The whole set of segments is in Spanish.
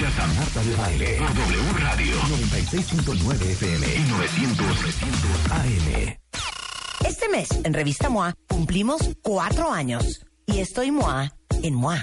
Escuchas a Marta de Baile por W Radio 96.9 FM y 900, 900 AM. Este mes, en Revista MOA, cumplimos cuatro años. Y estoy MOA en MOA.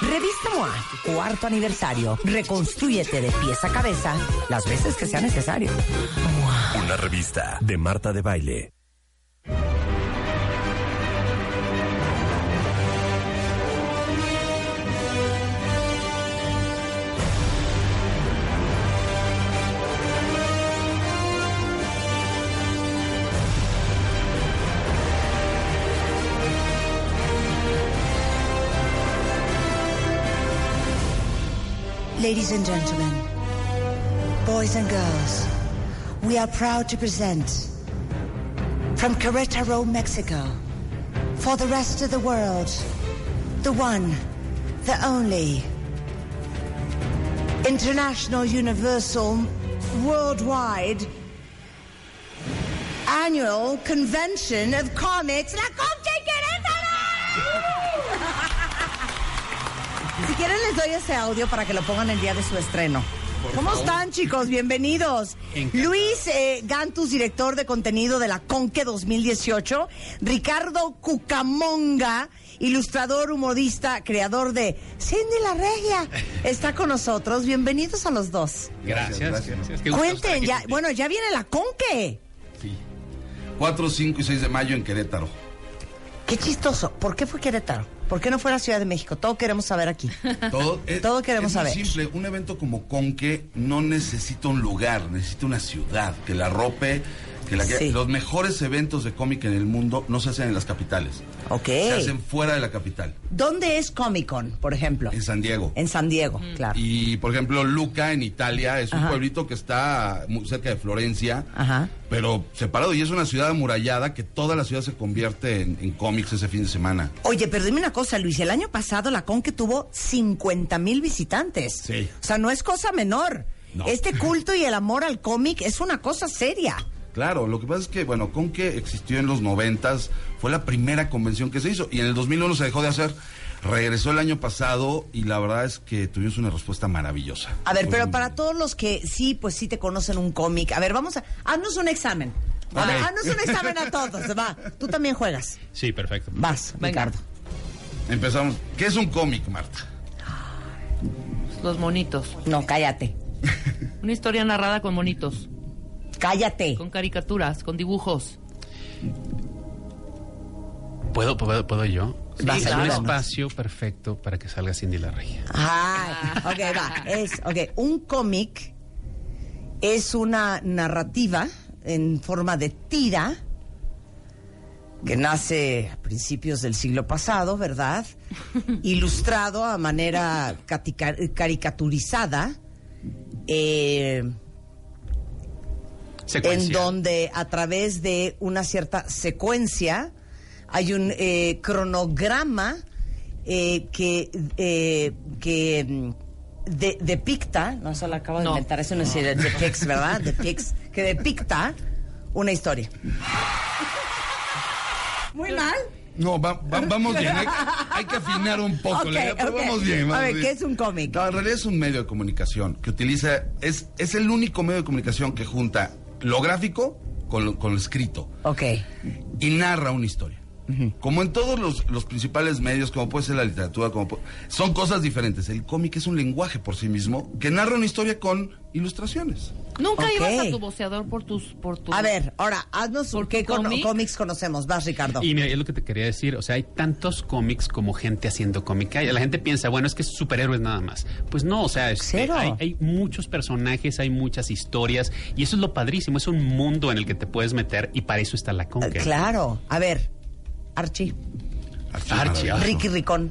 Revista MOA, cuarto aniversario. Reconstrúyete de pies a cabeza las veces que sea necesario. Una revista de Marta de Baile. Ladies and gentlemen, boys and girls, we are proud to present from Querétaro, Mexico, for the rest of the world, the one, the only, international, universal, worldwide annual convention of comics, La Concha quieren les doy ese audio para que lo pongan el día de su estreno. ¿Cómo están chicos? Bienvenidos. Luis eh, Gantus, director de contenido de la Conque 2018. Ricardo Cucamonga, ilustrador, humorista, creador de Cindy la Regia, está con nosotros. Bienvenidos a los dos. Gracias. gracias. Cuenten, ya, bueno, ya viene la Conque. Sí. 4, 5 y 6 de mayo en Querétaro. Qué chistoso. ¿Por qué fue Querétaro? ¿Por qué no fue la Ciudad de México? Todo queremos saber aquí. Todo, es- Todo queremos es saber. simple. Un evento como Conque no necesita un lugar, necesita una ciudad que la rope. Que la que- Sí. Los mejores eventos de cómic en el mundo no se hacen en las capitales. Ok. Se hacen fuera de la capital. ¿Dónde es Comic Con, por ejemplo? En San Diego. En San Diego, claro. Y por ejemplo, Luca en Italia es un Ajá. pueblito que está muy cerca de Florencia, Ajá. pero separado y es una ciudad amurallada que toda la ciudad se convierte en, en cómics ese fin de semana. Oye, pero dime una cosa, Luis. El año pasado la Conque tuvo 50 mil visitantes. Sí. O sea, no es cosa menor. No. Este culto y el amor al cómic es una cosa seria. Claro, lo que pasa es que, bueno, Conque existió en los noventas, fue la primera convención que se hizo y en el 2001 se dejó de hacer. Regresó el año pasado y la verdad es que tuvimos una respuesta maravillosa. A ver, pero para todos los que sí, pues sí te conocen un cómic. A ver, vamos a... Haznos un examen. Haznos un examen a todos. Va, tú también juegas. Sí, perfecto. Vas, Ricardo. Empezamos. ¿Qué es un cómic, Marta? Los monitos. No, cállate. Una historia narrada con monitos, Cállate. con caricaturas, con dibujos. ¿Puedo, puedo, puedo yo? Vas, es un ayúdanos. espacio perfecto para que salga Cindy la Regia. Ay, ok, va. Es, ok, un cómic es una narrativa en forma de tira que nace a principios del siglo pasado, ¿verdad? Ilustrado a manera caricaturizada, eh, en donde a través de una cierta secuencia hay un eh, cronograma eh, que, eh, que mm, de- depicta, no se lo acabo de No. inventar, eso no es decir depicts, ¿verdad? Depicts, que depicta una historia. Muy mal. No, va- va- vamos bien. Hay, hay que afinar un poco. Ok, la idea, pero vamos bien. A ver, bien. ¿qué es un cómic? No, en realidad es un medio de comunicación que utiliza. Es, es el único medio de comunicación que junta lo gráfico con lo, con lo escrito Ok. y narra una historia. Como en todos los, los principales medios, como puede ser la literatura, como son cosas diferentes. El cómic es un lenguaje por sí mismo que narra una historia con ilustraciones. Nunca ibas a tu voceador por tus... Por tus A ver, ahora, haznos ¿Por qué tu cómic? cómics conocemos. Vas, Ricardo. Y mira, es lo que te quería decir, o sea, hay tantos cómics como gente haciendo cómic. La gente piensa, bueno, es que es superhéroes nada más. Pues no, o sea, este, Cero. hay, hay muchos personajes, hay muchas historias, y eso es lo padrísimo, es un mundo en el que te puedes meter, y para eso está la conca. Claro. A ver, Archie. Archie, Archie. Ricky Ricón.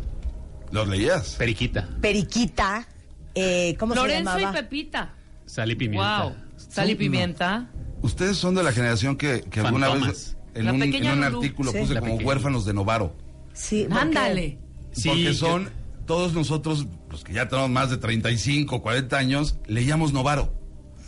¿Los leías? Periquita, Periquita. Eh, ¿Cómo Lorenzo se y llamaba? Pepita. sal y pimienta. Wow. Sal y pimienta. Ustedes son de la generación que, que alguna vez en La un, en artículo Sí. puse La como pequeña huérfanos de Novaro. Sí. Ándale. Sí, porque yo- son, todos nosotros, los que ya tenemos más de 35, 40 años, leíamos Novaro.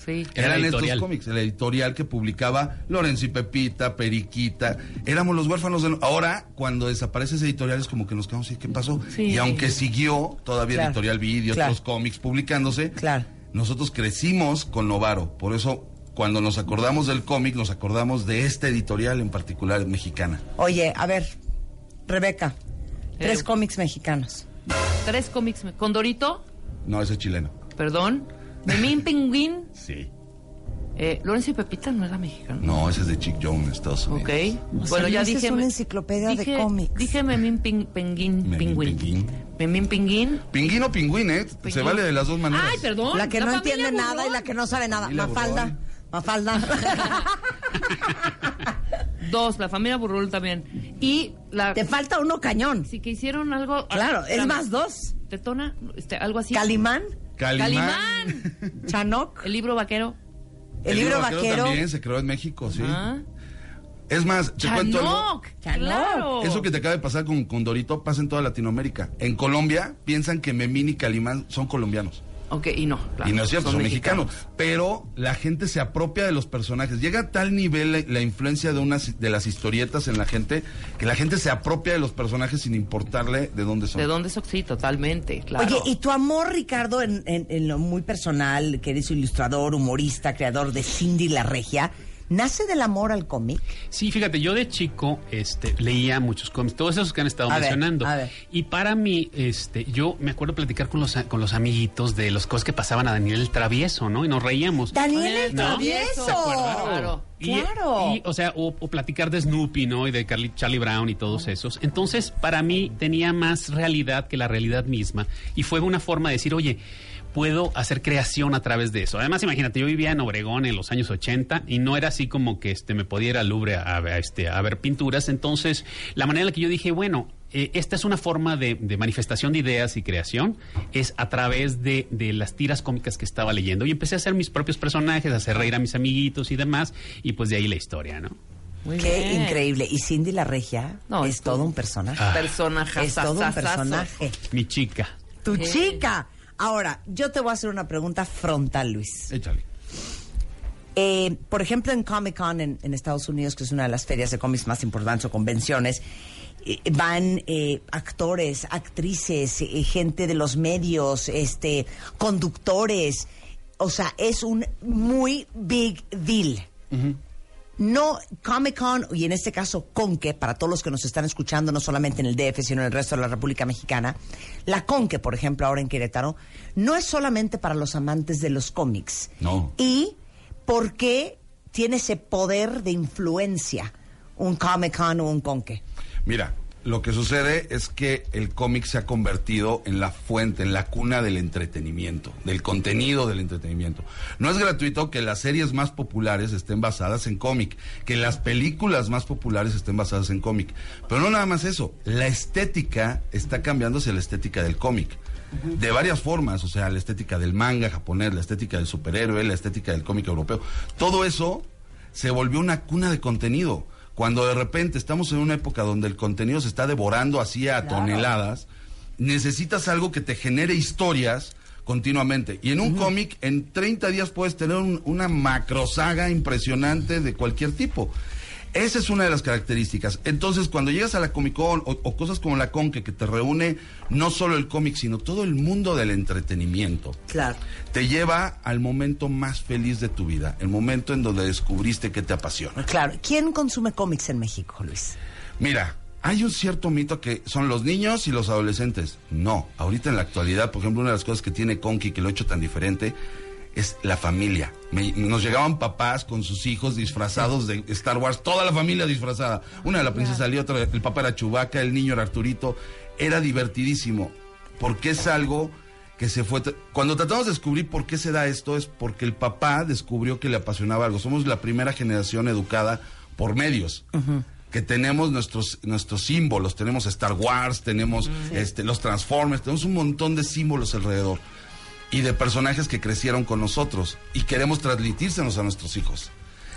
Sí. Eran estos editorial. cómics, el editorial que publicaba Lorenzo y Pepita, Periquita. Éramos los huérfanos de... Ahora, cuando desaparece ese editorial, es como que nos quedamos, ¿y qué pasó? Sí. Y aunque siguió todavía Claro, Editorial Video, claro. otros cómics publicándose, Claro. nosotros crecimos con Novaro. Por eso, cuando nos acordamos del cómic, nos acordamos de esta editorial en particular mexicana. Oye, a ver, Rebeca, tres Eh. cómics mexicanos. Tres cómics. me- Condorito, No, ese es chileno. perdón. Memín Pingüín. Sí. Eh, Lorenzo y Pepita no era mexicano. No, ese es de Chick Jones, Estados Unidos. Ok. Bueno, ya Luis es dije. una enciclopedia de dije- cómics. Dije Memín Ping, Penguín. Memín Pingüín. Pingüín. Memín Pingüín. Pingüín o pingüín, ¿eh? Se vale de las dos maneras. Ay, perdón. La que no entiende nada y la que no sabe nada. Familia Mafalda. Burrón. Mafalda. Dos, la familia Burrul también. Y la. Te falta uno cañón. Sí, que hicieron algo. Claro, es más dos. Tetona, este, algo así. Calimán, Calimán. Calimán. Chanoc, El libro vaquero. el, libro vaquero. también se creó en México, sí. Ah. Es más, te cuento algo. Chanoc. Chanoc. Claro. Eso que te acaba de pasar con, con Dorito pasa en toda Latinoamérica. En Colombia piensan que Memín y Calimán son colombianos. Ok, y no. claro, y no es cierto, son, mexicanos. Pero la gente se apropia de los personajes. Llega a tal nivel la, la influencia de unas de las historietas en la gente que la gente se apropia de los personajes sin importarle de dónde son. ¿De dónde son? Sí, totalmente, claro. Oye, y tu amor, Ricardo, en, en- en lo muy personal, que eres ilustrador, humorista, creador de Cindy la Regia, ¿nace del amor al cómic? Sí, fíjate, yo de chico este, leía muchos cómics, todos esos que han estado A ver, mencionando. a ver. Y para mí, este, yo me acuerdo platicar con los, con los amiguitos de las cosas que pasaban a Daniel el Travieso, ¿no? Y nos reíamos. Daniel el ¿No? Travieso. ¿Se acuerdan? Claro. Y- Claro. Y, o sea, o, o platicar de Snoopy, ¿no? Y de Carly- Charlie Brown y todos esos. Entonces, para mí tenía más realidad que la realidad misma. Y fue una forma de decir, oye, puedo hacer creación a través de eso. Además, imagínate, yo vivía en Obregón en los años 80 y no era así como que este, me podía ir al Louvre a, a, este, a ver pinturas. Entonces, la manera en la que yo dije, bueno, eh, esta es una forma de, de manifestación de ideas y creación, es a través de, de las tiras cómicas que estaba leyendo. Y empecé a hacer mis propios personajes, a hacer reír a mis amiguitos y demás, y pues de ahí la historia, ¿no? Muy Qué bien. increíble. Y Cindy la Regia No, es es todo todo. un personaje. Ah. Personaje. es todo un personaje. Mi chica. Tu Eh. chica. Ahora, yo te voy a hacer una pregunta frontal, Luis. Échale. Eh, por ejemplo, en Comic Con en, en Estados Unidos, que es una de las ferias de cómics más importantes o convenciones, eh, van eh, actores, actrices, eh, gente de los medios, este, conductores. O sea, es un muy big deal. No Comic Con, y en este caso Conque, para todos los que nos están escuchando, no solamente en el DF, sino en el resto de la República Mexicana, la Conque, por ejemplo, ahora en Querétaro, no es solamente para los amantes de los cómics. No. ¿Y por qué tiene ese poder de influencia un Comic Con o un Conque? Mira, lo que sucede es que el cómic se ha convertido en la fuente, en la cuna del entretenimiento, del contenido del entretenimiento. No es gratuito que las series más populares estén basadas en cómic, que las películas más populares estén basadas en cómic. Pero no nada más eso, la estética está cambiando hacia la estética del cómic. De varias formas, o sea, la estética del manga japonés, la estética del superhéroe, la estética del cómic europeo. Todo eso se volvió una cuna de contenido. Cuando de repente estamos en una época donde el contenido se está devorando así a toneladas, necesitas algo que te genere historias continuamente. Y en un cómic, en 30 días puedes tener un- una macrosaga impresionante de cualquier tipo. Esa es una de las características. Entonces, cuando llegas a la Comic Con o, o cosas como la Con, que, que te reúne no solo el cómic, sino todo el mundo del entretenimiento, Claro. te lleva al momento más feliz de tu vida, el momento en donde descubriste que te apasiona. Claro. ¿Quién consume cómics en México, Luis? Mira, hay un cierto mito que son los niños y los adolescentes. No, ahorita en la actualidad, por ejemplo, una de las cosas que tiene Conky que lo ha hecho tan diferente es la familia. Me- nos llegaban papás con sus hijos disfrazados de Star Wars, toda la familia disfrazada. Una de la princesa Leia, otra, el papá era Chubaca, el niño era Arturito. Era divertidísimo, porque es algo que se fue... Cuando tratamos de descubrir por qué se da esto es porque el papá descubrió que le apasionaba algo. Somos la primera generación educada por medios. Que tenemos nuestros, nuestros símbolos, tenemos Star Wars, tenemos este, los Transformers, tenemos un montón de símbolos alrededor y de personajes que crecieron con nosotros y queremos transmitírselos a nuestros hijos.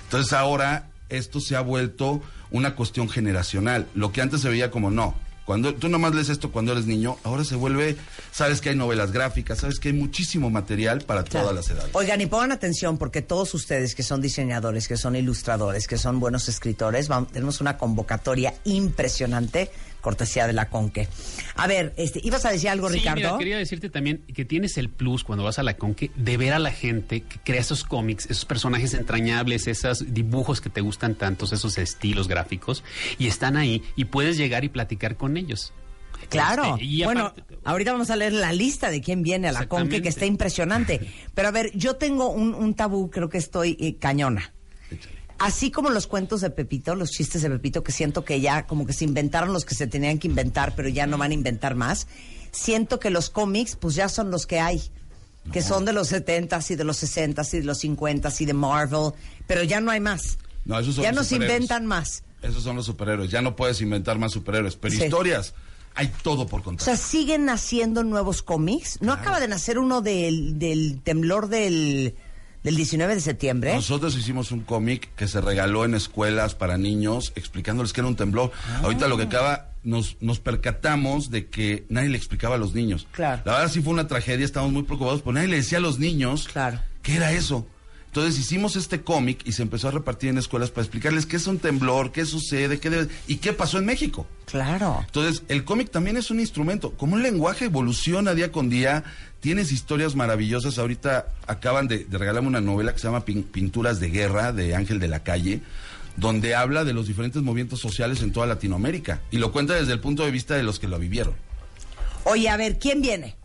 Entonces ahora esto se ha vuelto una cuestión generacional. Lo que antes se veía como no. Cuando tú nomás lees esto cuando eres niño, ahora se vuelve, sabes que hay novelas gráficas, sabes que hay muchísimo material para Claro. todas las edades. Oigan, y pongan atención porque todos ustedes que son diseñadores, que son ilustradores, que son buenos escritores, vamos- tenemos una convocatoria impresionante, cortesía de la Conque. A ver, este, ¿ibas a decir algo, Sí, Ricardo? mira, quería decirte también que tienes el plus cuando vas a la Conque de ver a la gente que crea esos cómics, esos personajes entrañables, esos dibujos que te gustan tantos, esos estilos gráficos, y están ahí y puedes llegar y platicar con ellos. Claro. Este, y bueno, ahorita vamos a leer la lista de quién viene a la Conque, que está impresionante. Pero a ver, yo tengo un, un tabú, creo que estoy eh, cañona. Así como los cuentos de Pepito, los chistes de Pepito, que siento que ya como que se inventaron los que se tenían que inventar, pero ya no van a inventar más. Siento que los cómics, pues ya son los que hay. Que son de los 70s y de los 60s y de los 50s y de Marvel, pero ya no hay más. No, esos son ya los nos inventan más. Esos son los superhéroes. Ya no puedes inventar más superhéroes, pero Sí. historias hay todo por O contar. sea, siguen naciendo nuevos cómics. ¿No acaba de nacer uno del, del temblor del, del 19 de septiembre? Nosotros hicimos un cómic que se regaló en escuelas para niños, explicándoles que era un temblor. Ah. Ahorita lo que acaba, nos, nos percatamos de que nadie le explicaba a los niños. Claro. La verdad sí fue una tragedia, estábamos muy preocupados, pero nadie le decía a los niños Claro. qué era eso. Entonces hicimos este cómic y se empezó a repartir en escuelas para explicarles qué es un temblor, qué sucede, qué debe- y qué pasó en México. Claro. Entonces, el cómic también es un instrumento. Como un lenguaje evoluciona día con día, tienes historias maravillosas. Ahorita acaban de, de regalarme una novela que se llama Pin- Pinturas de Guerra, de Ángel de la Calle, donde habla de los diferentes movimientos sociales en toda Latinoamérica. Y lo cuenta desde el punto de vista de los que lo vivieron. Oye, a ver, ¿quién viene?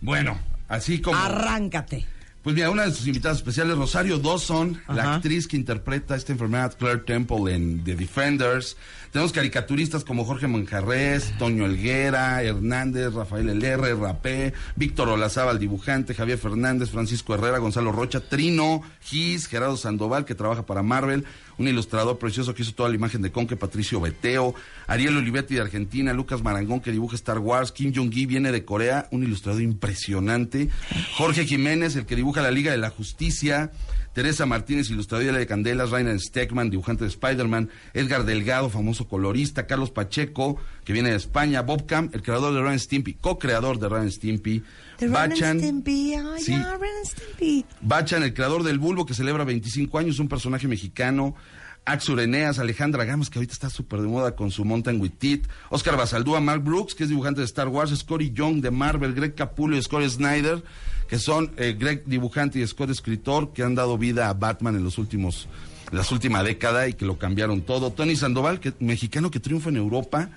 Bueno, así como... Arráncate. Pues mira, una de sus invitadas especiales, Rosario Dawson, la actriz que interpreta esta enfermedad, Claire Temple en The Defenders. Tenemos caricaturistas como Jorge Manjarres, Toño Elguera, Hernández, Rafael LR, Rapé, Víctor Olazábal, dibujante, Javier Fernández, Francisco Herrera, Gonzalo Rocha, Trino, Gis, Gerardo Sandoval, que trabaja para Marvel, un ilustrador precioso que hizo toda la imagen de Conque, Patricio Beteo, Ariel Olivetti de Argentina, Lucas Marangón, que dibuja Star Wars, Kim Jong-gi viene de Corea, un ilustrador impresionante, Jorge Jiménez, el que dibuja la Liga de la Justicia, Teresa Martínez, ilustradora de Candelas, Rainer Steckman, dibujante de Spider-Man, Edgar Delgado, famoso colorista, Carlos Pacheco, que viene de España, Bob Camp, el creador de Ren Stimpy, co-creador de Ren Stimpy, Bachan, sí. Bachan, el creador del Bulbo, que celebra 25 años, un personaje mexicano. Axur Eneas, Alejandra Gamos, que ahorita está súper de moda con su Mountain with Teeth. Oscar Basaldúa, Mark Brooks, que es dibujante de Star Wars. Scotty Young de Marvel, Greg Capullo y Scott Snyder, que son eh, Greg dibujante y Scott escritor, que han dado vida a Batman en los últimos, las última década y que lo cambiaron todo. Tony Sandoval, que, mexicano que triunfa en Europa.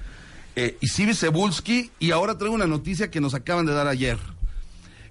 Eh, y Sibi Cebulski, y ahora traigo una noticia que nos acaban de dar ayer.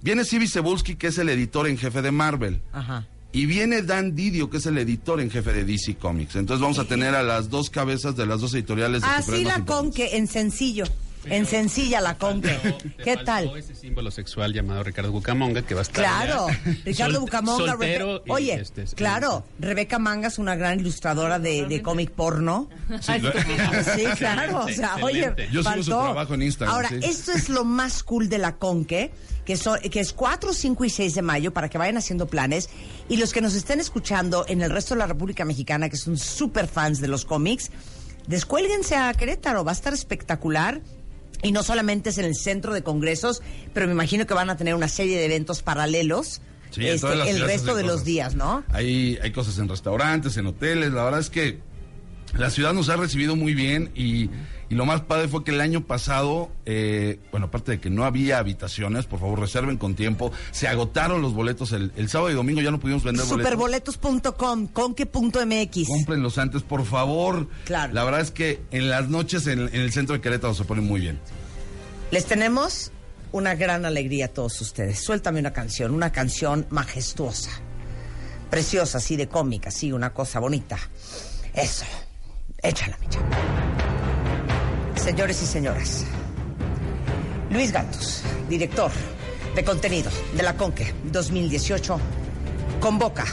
Viene Sibi Cebulski, que es el editor en jefe de Marvel. Ajá. Y viene Dan Didio, que es el editor en jefe de DC Comics. Entonces vamos a tener a las dos cabezas de las dos editoriales. de Así superhéroes la importantes. Conque, en sencillo. En sencilla la Conque. ¿Qué tal? Ese símbolo sexual llamado Ricardo Bucamonga que va a estar. Claro, allá. Ricardo Sol- Bucamonga. soltero Rebe- y, Oye, este, es- claro, Rebeca Mangas, una gran ilustradora de, de cómic porno. Sí, claro, o sea, oye. Yo sigo su faltó. trabajo en Instagram, Ahora, sí. esto es lo más cool de la Conque, que, son, que es 4, 5 y 6 de mayo, para que vayan haciendo planes. Y los que nos estén escuchando en el resto de la República Mexicana, que son súper fans de los cómics, descuélguense a Querétaro, va a estar espectacular. Y no solamente es en el centro de congresos, pero me imagino que van a tener una serie de eventos paralelos Sí, este, el resto de los días, ¿no? Hay, hay cosas en restaurantes, en hoteles. La verdad es que la ciudad nos ha recibido muy bien y, y lo más padre fue que el año pasado, eh, bueno, aparte de que no había habitaciones, por favor reserven con tiempo, se agotaron los boletos el, el sábado y domingo, ya no pudimos vender boletos. Superboletos.com, conque.mx. Cómprenlos antes, por favor. Claro. La verdad es que en las noches en, en el centro de Querétaro se pone muy bien. Les tenemos una gran alegría a todos ustedes. Suéltame una canción, una canción majestuosa, preciosa, así de cómica, así, una cosa bonita. Eso. Échala, mi. Señores y señoras, Luis Gatos, director de contenido de la Conque 2018, convoca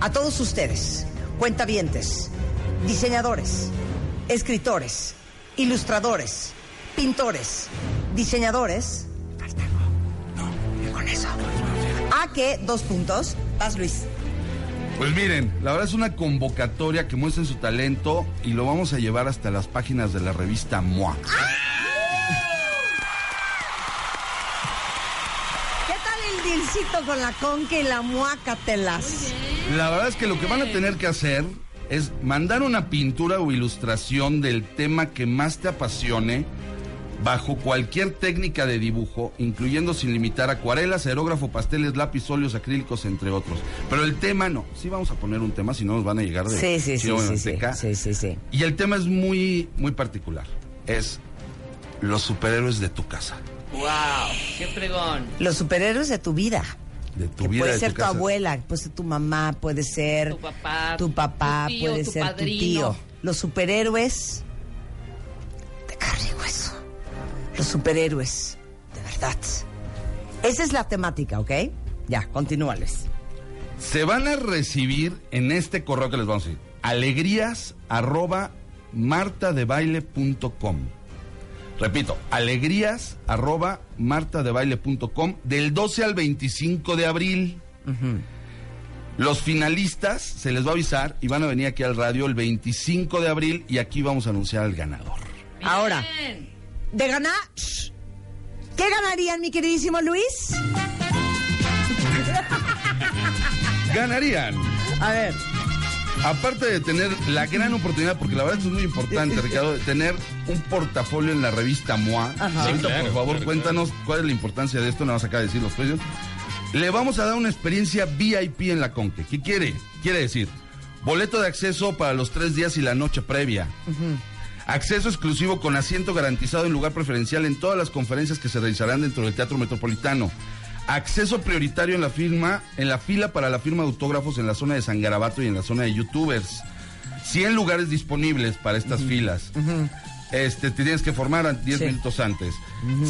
a todos ustedes, cuentavientes, diseñadores, escritores, ilustradores, pintores, diseñadores. Falta. No, con eso. A que, dos puntos, vas Luis. Pues miren, la verdad es una convocatoria que muestren su talento y lo vamos a llevar hasta las páginas de la revista MOA. ¿Qué tal el dilcito con la conque y la muácatelas? La verdad es que lo que van a tener que hacer es mandar una pintura o ilustración del tema que más te apasione bajo cualquier técnica de dibujo, incluyendo sin limitar acuarelas, aerógrafo, pasteles, lápiz, óleos, acrílicos, entre otros. Pero el tema no. Sí vamos a poner un tema, si no nos van a llegar de Sí, sí, sí, sí, sí, sí, sí, sí. Y el tema es muy, muy particular. Es los superhéroes de tu casa. ¡Wow! ¡Qué fregón! Los superhéroes de tu vida. De tu Que vida, puede de ser tu abuela, puede ser tu mamá, puede ser Tu papá, tu papá, tu tío, puede tu ser padrino. tu tío. Los superhéroes Los superhéroes de verdad. Esa es la temática, ¿ok? Ya, continúales. Se van a recibir en este correo que les vamos a decir. Alegrías arroba martadebaile.com. Repito, alegrías arroba martadebaile.com del 12 al 25 de abril. Los finalistas se les va a avisar y van a venir aquí al radio el 25 de abril y aquí vamos a anunciar al ganador. Ahora, Bien. De ganar, ¿qué ganarían, mi queridísimo Luis? Ganarían. A ver. Aparte de tener la gran oportunidad, porque la verdad es muy importante, Ricardo, de tener un portafolio en la revista MOA. Ajá. Ahorita, Sí, claro, por favor, claro, cuéntanos cuál es la importancia de esto, no vas acá a decir los precios. Le vamos a dar una experiencia VIP en la Conque. ¿Qué quiere? Quiere decir, boleto de acceso para los tres días y la noche previa. Acceso exclusivo con asiento garantizado en lugar preferencial en todas las conferencias que se realizarán dentro del Teatro Metropolitano. Acceso prioritario en la firma, en la fila para la firma de autógrafos en la zona de San Garabato y en la zona de youtubers. 100 lugares disponibles para estas filas. Este, te tienes que formar a 10 Sí. minutos antes.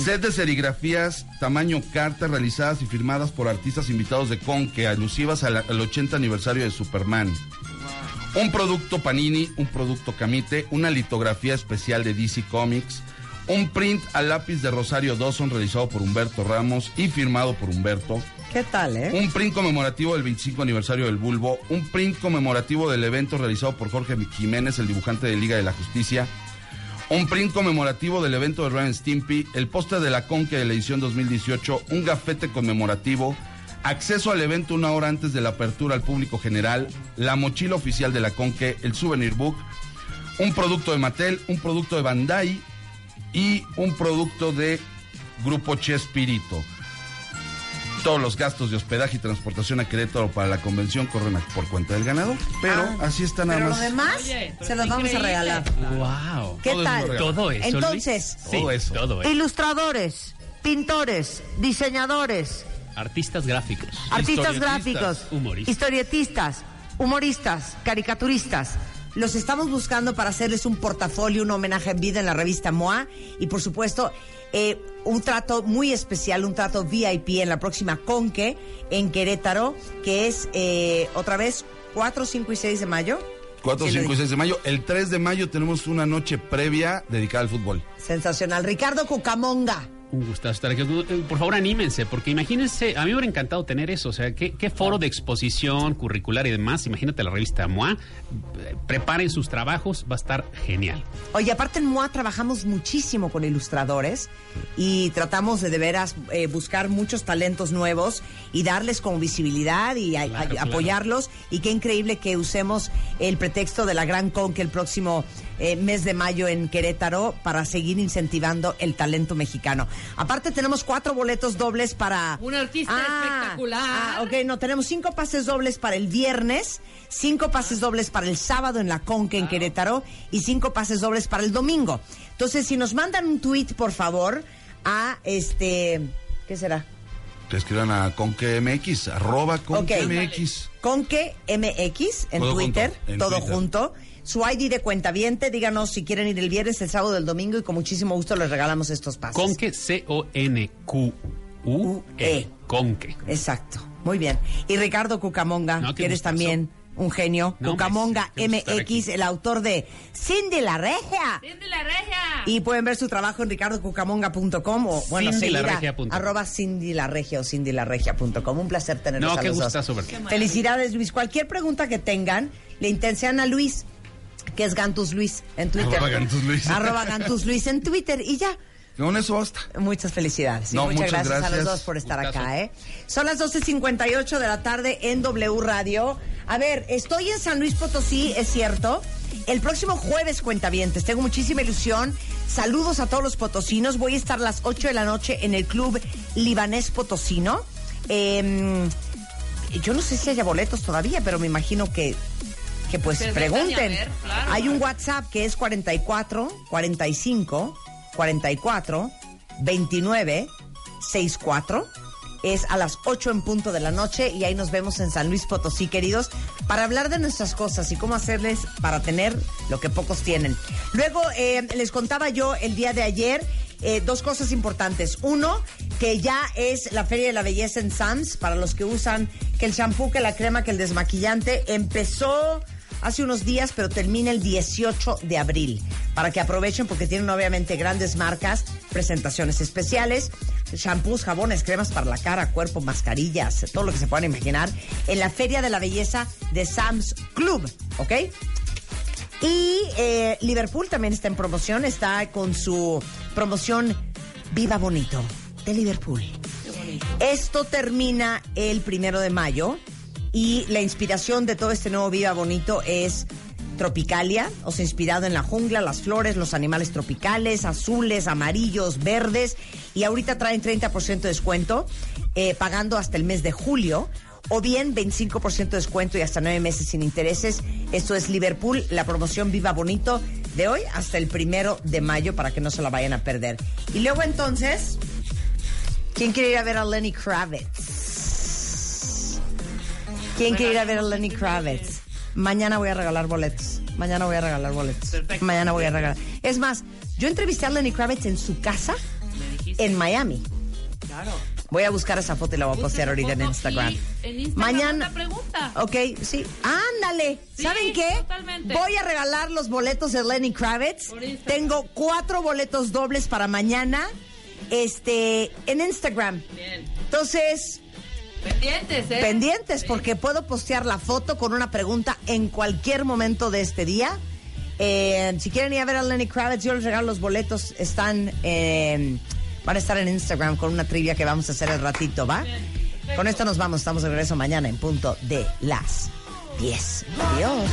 Set de serigrafías, tamaño carta, realizadas y firmadas por artistas invitados de Conque, alusivas al, al 80 aniversario de Superman. Un producto Panini, un producto Camite, una litografía especial de DC Comics, un print a lápiz de Rosario Dawson realizado por Humberto Ramos y firmado por Humberto, ¿Qué tal, eh? un print conmemorativo del 25 aniversario del Bulbo, un print conmemorativo del evento realizado por Jorge Jiménez, el dibujante de Liga de la Justicia, un print conmemorativo del evento de Ryan Stimpy, el póster de la Conque de la edición 2018, un gafete conmemorativo, acceso al evento una hora antes de la apertura al público general, la mochila oficial de la Conque, el souvenir book, un producto de Mattel, un producto de Bandai y un producto de Grupo Chespirito. Todos los gastos de hospedaje y transportación a Querétaro para la convención corren por cuenta del ganador. Pero Ah, así está nada Pero lo más. demás Oye, pero se los vamos a regalar. Wow. ¿Qué Todo tal? Todo eso. Entonces, Luis? Sí, Todo eso. Todo eso. ilustradores, pintores, diseñadores, Artistas gráficos. artistas gráficos, humoristas. historietistas, humoristas, caricaturistas. Los estamos buscando para hacerles un portafolio, un homenaje en vida en la revista MOA y por supuesto eh, un trato muy especial, un trato VIP en la próxima Conque en Querétaro, que es eh, otra vez 4, 5 y 6 de mayo. 4, Sí, 5 y lo 6 de mayo. El 3 de mayo tenemos una noche previa dedicada al fútbol. Sensacional. Ricardo Cucamonga. Un gustazo estar aquí. Eh, Por favor, anímense, porque imagínense, a mí me hubiera encantado tener eso. O sea, qué, qué foro de exposición curricular y demás. Imagínate la revista MOA. Preparen sus trabajos, va a estar genial. Oye, aparte en MOA trabajamos muchísimo con ilustradores y tratamos de de veras eh, buscar muchos talentos nuevos y darles como visibilidad y a- Claro, a- claro. apoyarlos. Y qué increíble que usemos el pretexto de la Gran Con que el próximo eh, mes de mayo en Querétaro para seguir incentivando el talento mexicano. Aparte tenemos cuatro boletos dobles para... Un artista espectacular. Ah, ok, no, tenemos cinco pases dobles para el viernes, cinco pases dobles para el sábado en la Conque en Querétaro y cinco pases dobles para el domingo. Entonces, si nos mandan un tweet, por favor, a este, ¿qué será? Te escriban a ConqueMX, arroba ConqueMX. Conque MX en Todo Twitter, junto, en todo Twitter. junto. Su ID de cuentaviente, díganos si quieren ir el viernes, el sábado, el domingo y con muchísimo gusto les regalamos estos pases. Conque, C-O-N-Q-U-E. E. Conque. Exacto, muy bien. Y Ricardo Cucamonga, No, que eres gustazo. también un genio. No, Cucamonga MX, el autor de Cindy la Regia. ¡Cindy la regia! Y pueden ver su trabajo en ricardocucamonga.com o, bueno, CindyLaRegia.com. arroba Cindy la Regia o cindylaregia.com. Un placer tenerlos No, a los dos. Felicidades, Luis. Cualquier pregunta que tengan, le intensean a Luis, que es Gantus Luis en Twitter. Arroba Gantus Luis. Arroba Gantus Luis en Twitter. Y ya. Con eso basta. Muchas felicidades. y No, muchas, muchas gracias, a los dos por estar Gustazo. acá. ¿eh? Son las 12.58 de la tarde en W Radio. A ver, estoy en San Luis Potosí, es cierto. El próximo jueves, cuentavientes, tengo muchísima ilusión. Saludos a todos los potosinos. Voy a estar a las 8 de la noche en el Club Libanés Potosino. Em, yo no sé si haya boletos todavía, pero me imagino que, que pues pregunten. claro. Hay un WhatsApp que es 44 45 44 29 64. Es a las 8 en punto de la noche y ahí nos vemos en San Luis Potosí, queridos, para hablar de nuestras cosas y cómo hacerles para tener lo que pocos tienen. Luego, eh, les contaba yo el día de ayer eh, dos cosas importantes. Uno, que ya es la Feria de la Belleza en Sams, para los que usan que el shampoo, que la crema, que el desmaquillante. Empezó hace unos días, pero termina el 18 de abril. Para que aprovechen, porque tienen obviamente grandes marcas, presentaciones especiales, shampoos, jabones, cremas para la cara, cuerpo, mascarillas, todo lo que se puedan imaginar, en la Feria de la Belleza de Sam's Club, ¿ok? Y eh, Liverpool también está en promoción, está con su promoción Viva Bonito de Liverpool. Esto termina el primero de mayo y la inspiración de todo este nuevo Viva Bonito es Tropicalia, o sea, inspirado en la jungla, las flores, los animales tropicales, azules, amarillos, verdes, y ahorita traen 30% de descuento, eh, pagando hasta el mes de julio, o bien 25% de descuento y hasta nueve meses sin intereses. Esto es Liverpool, la promoción Viva Bonito de hoy hasta el primero de mayo para que no se la vayan a perder. Y luego entonces, ¿quién quiere ir a ver a Lenny Kravitz? ¿Quién quiere ir a ver a Lenny Kravitz? Mañana voy a regalar boletos. Mañana voy a regalar boletos. Perfecto. Mañana voy a regalar. Es más, yo entrevisté a Lenny Kravitz en su casa en Miami. Claro. Voy a buscar esa foto y la voy a postear ahorita en Instagram. en Instagram Mañana. pregunta. Ok, sí. Ándale. Sí, ¿Saben qué? totalmente. Voy a regalar los boletos de Lenny Kravitz. Tengo cuatro boletos dobles para mañana. Este, en Instagram. Bien. Entonces, Pendientes, ¿eh? pendientes, porque puedo postear la foto con una pregunta en cualquier momento de este día. Eh, si quieren ir a ver a Lenny Kravitz, yo les regalo los boletos. Están, eh, van a estar en Instagram con una trivia que vamos a hacer el ratito, ¿va? Con esto nos vamos. Estamos de regreso mañana en punto de las 10. Adiós.